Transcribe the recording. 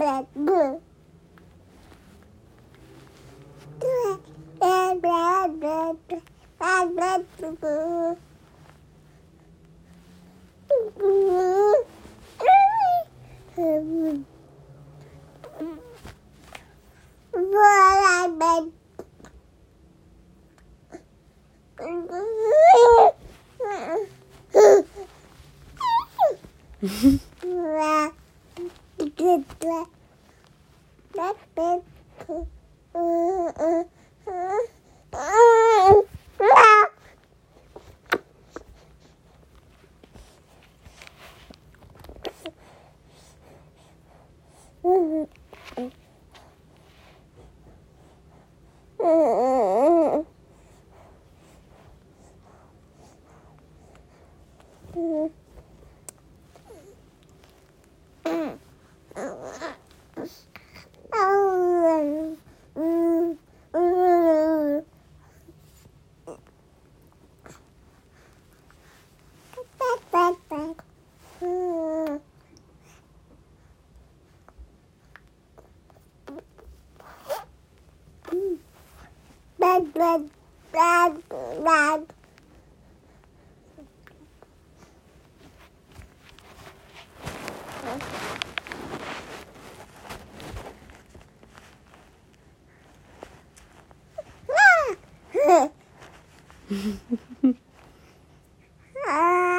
black blue. Mm-hmm. 对对对，嗯嗯嗯，啊，嗯嗯嗯嗯。red, red, red. Ah! ah!